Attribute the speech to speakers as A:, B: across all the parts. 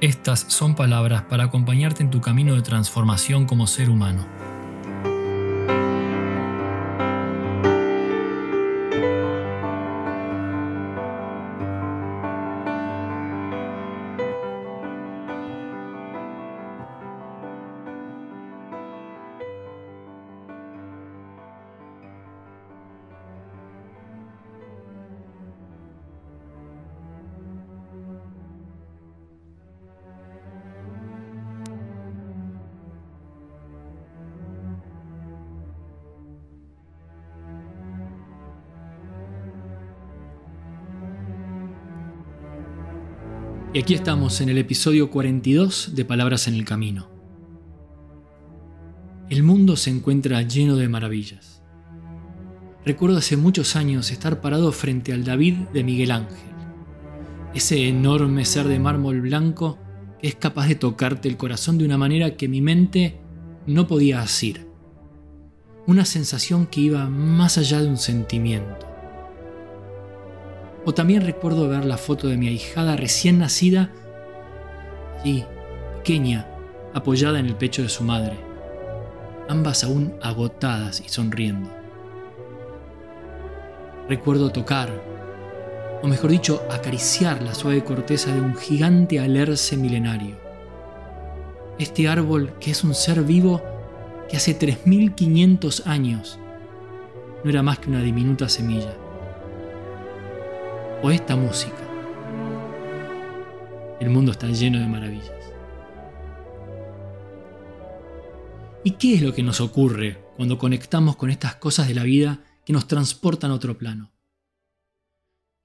A: estas son palabras para acompañarte en tu camino de transformación como ser humano. Y aquí estamos en el episodio 42 de Palabras en el Camino. El mundo se encuentra lleno de maravillas. Recuerdo hace muchos años estar parado frente al David de Miguel Ángel, ese enorme ser de mármol blanco que es capaz de tocarte el corazón de una manera que mi mente no podía asir. Una sensación que iba más allá de un sentimiento o también recuerdo ver la foto de mi ahijada recién nacida, allí, pequeña, apoyada en el pecho de su madre, ambas aún agotadas y sonriendo. Recuerdo tocar, o mejor dicho, acariciar la suave corteza de un gigante alerce milenario. Este árbol que es un ser vivo que hace 3.500 años no era más que una diminuta semilla o esta música. El mundo está lleno de maravillas. ¿Y qué es lo que nos ocurre cuando conectamos con estas cosas de la vida que nos transportan a otro plano?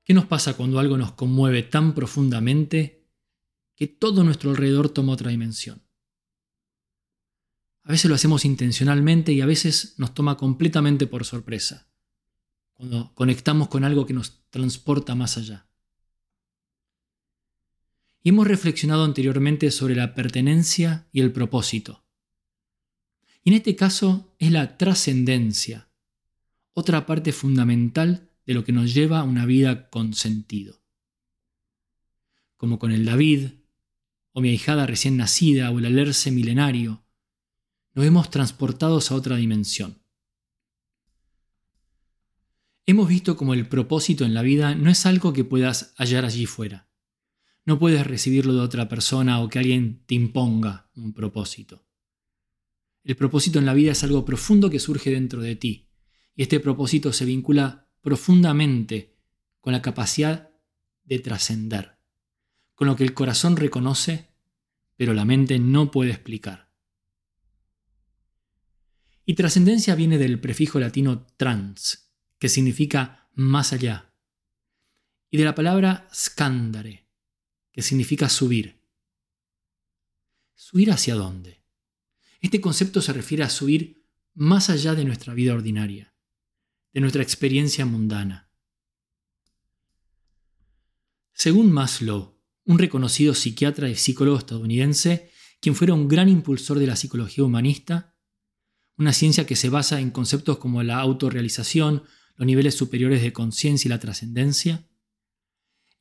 A: ¿Qué nos pasa cuando algo nos conmueve tan profundamente que todo nuestro alrededor toma otra dimensión? A veces lo hacemos intencionalmente y a veces nos toma completamente por sorpresa cuando conectamos con algo que nos transporta más allá. Y hemos reflexionado anteriormente sobre la pertenencia y el propósito. Y en este caso es la trascendencia, otra parte fundamental de lo que nos lleva a una vida con sentido. Como con el David, o mi ahijada recién nacida, o el alerce milenario, nos vemos transportados a otra dimensión. Hemos visto como el propósito en la vida no es algo que puedas hallar allí fuera. No puedes recibirlo de otra persona o que alguien te imponga un propósito. El propósito en la vida es algo profundo que surge dentro de ti, y este propósito se vincula profundamente con la capacidad de trascender, con lo que el corazón reconoce, pero la mente no puede explicar. Y trascendencia viene del prefijo latino trans, que significa más allá, y de la palabra scandare, que significa subir. ¿Subir hacia dónde? Este concepto se refiere a subir más allá de nuestra vida ordinaria, de nuestra experiencia mundana. Según Maslow, un reconocido psiquiatra y psicólogo estadounidense, quien fuera un gran impulsor de la psicología humanista, una ciencia que se basa en conceptos como la autorrealización, los niveles superiores de conciencia y la trascendencia?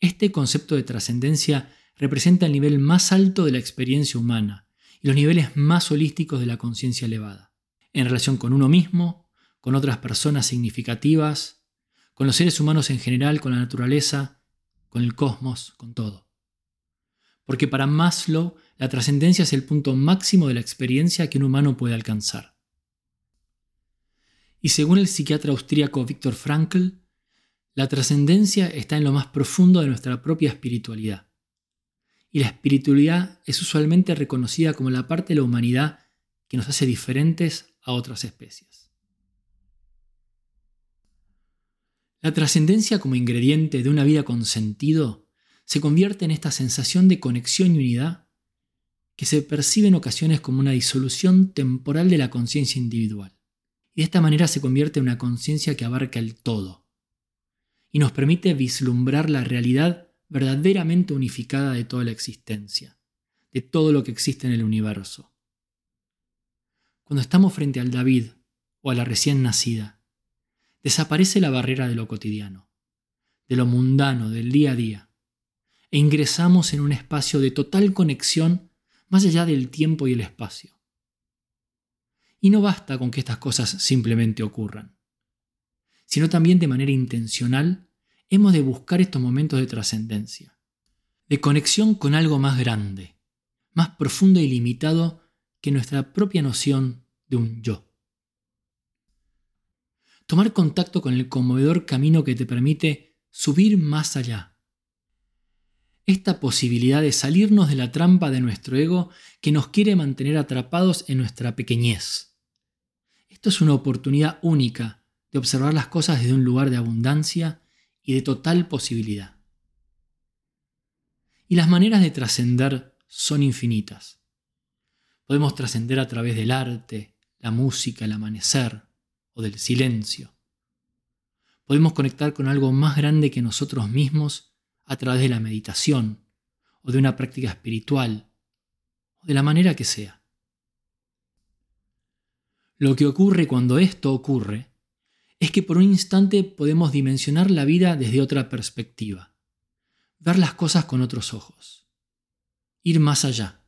A: Este concepto de trascendencia representa el nivel más alto de la experiencia humana y los niveles más holísticos de la conciencia elevada, en relación con uno mismo, con otras personas significativas, con los seres humanos en general, con la naturaleza, con el cosmos, con todo. Porque para Maslow, la trascendencia es el punto máximo de la experiencia que un humano puede alcanzar. Y según el psiquiatra austríaco Viktor Frankl, la trascendencia está en lo más profundo de nuestra propia espiritualidad. Y la espiritualidad es usualmente reconocida como la parte de la humanidad que nos hace diferentes a otras especies. La trascendencia como ingrediente de una vida con sentido se convierte en esta sensación de conexión y unidad que se percibe en ocasiones como una disolución temporal de la conciencia individual. Y de esta manera se convierte en una conciencia que abarca el todo y nos permite vislumbrar la realidad verdaderamente unificada de toda la existencia, de todo lo que existe en el universo. Cuando estamos frente al David o a la recién nacida, desaparece la barrera de lo cotidiano, de lo mundano, del día a día, e ingresamos en un espacio de total conexión más allá del tiempo y el espacio. Y no basta con que estas cosas simplemente ocurran, sino también de manera intencional hemos de buscar estos momentos de trascendencia, de conexión con algo más grande, más profundo y limitado que nuestra propia noción de un yo. Tomar contacto con el conmovedor camino que te permite subir más allá. Esta posibilidad de salirnos de la trampa de nuestro ego que nos quiere mantener atrapados en nuestra pequeñez. Esto es una oportunidad única de observar las cosas desde un lugar de abundancia y de total posibilidad. Y las maneras de trascender son infinitas. Podemos trascender a través del arte, la música, el amanecer o del silencio. Podemos conectar con algo más grande que nosotros mismos a través de la meditación o de una práctica espiritual o de la manera que sea. Lo que ocurre cuando esto ocurre es que por un instante podemos dimensionar la vida desde otra perspectiva, ver las cosas con otros ojos, ir más allá.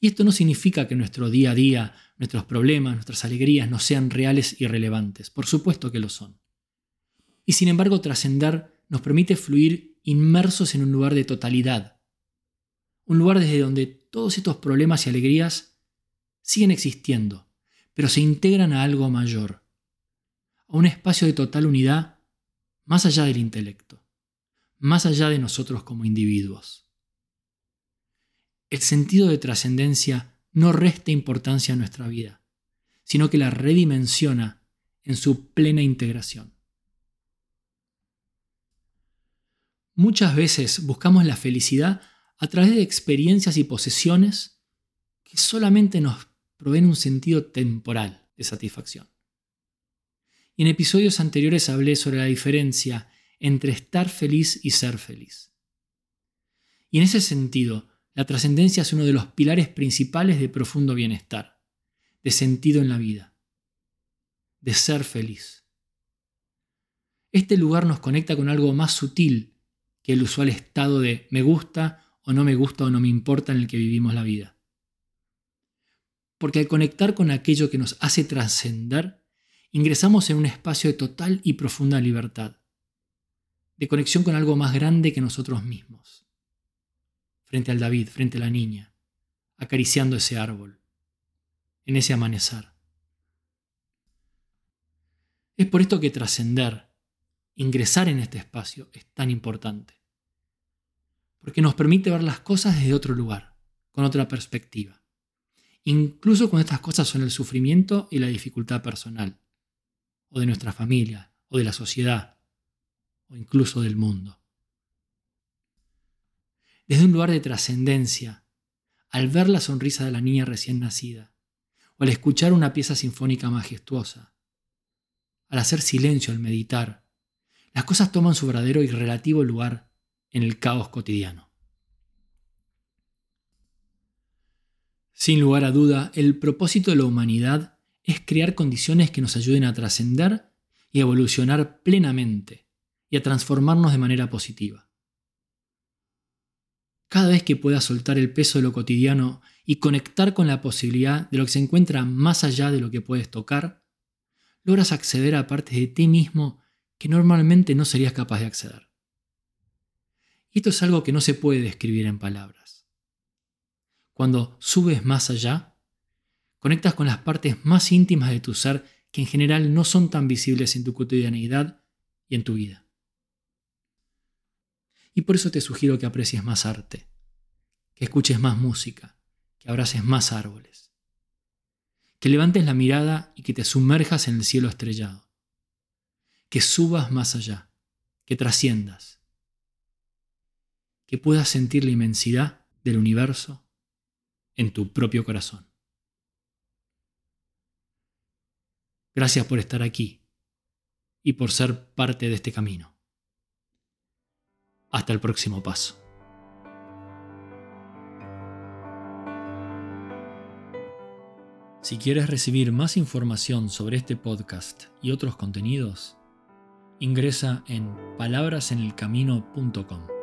A: Y esto no significa que nuestro día a día, nuestros problemas, nuestras alegrías no sean reales y relevantes, por supuesto que lo son. Y sin embargo trascender nos permite fluir inmersos en un lugar de totalidad, un lugar desde donde todos estos problemas y alegrías siguen existiendo, pero se integran a algo mayor a un espacio de total unidad más allá del intelecto, más allá de nosotros como individuos. El sentido de trascendencia no resta importancia a nuestra vida, sino que la redimensiona en su plena integración. Muchas veces buscamos la felicidad a través de experiencias y posesiones que solamente nos proveen un sentido temporal de satisfacción. Y en episodios anteriores hablé sobre la diferencia entre estar feliz y ser feliz. Y en ese sentido, la trascendencia es uno de los pilares principales de profundo bienestar, de sentido en la vida, de ser feliz. Este lugar nos conecta con algo más sutil que el usual estado de me gusta o no me gusta o no me importa en el que vivimos la vida. Porque al conectar con aquello que nos hace trascender, ingresamos en un espacio de total y profunda libertad, de conexión con algo más grande que nosotros mismos. Frente al David, frente a la niña, acariciando ese árbol, en ese amanecer. Es por esto que trascender, ingresar en este espacio, es tan importante. Porque nos permite ver las cosas desde otro lugar, con otra perspectiva. Incluso cuando estas cosas son el sufrimiento y la dificultad personal o de nuestra familia, o de la sociedad, o incluso del mundo. Desde un lugar de trascendencia, al ver la sonrisa de la niña recién nacida, o al escuchar una pieza sinfónica majestuosa, al hacer silencio, al meditar, las cosas toman su verdadero y relativo lugar en el caos cotidiano. Sin lugar a duda, el propósito de la humanidad es crear condiciones que nos ayuden a trascender y evolucionar plenamente y a transformarnos de manera positiva. Cada vez que puedas soltar el peso de lo cotidiano y conectar con la posibilidad de lo que se encuentra más allá de lo que puedes tocar, logras acceder a partes de ti mismo que normalmente no serías capaz de acceder. Esto es algo que no se puede describir en palabras. Cuando subes más allá, Conectas con las partes más íntimas de tu ser que en general no son tan visibles en tu cotidianeidad y en tu vida. Y por eso te sugiero que aprecies más arte, que escuches más música, que abraces más árboles, que levantes la mirada y que te sumerjas en el cielo estrellado, que subas más allá, que trasciendas, que puedas sentir la inmensidad del universo en tu propio corazón. Gracias por estar aquí y por ser parte de este camino. Hasta el próximo paso. Si quieres recibir más información sobre este podcast y otros contenidos, ingresa en palabrasenelcamino.com.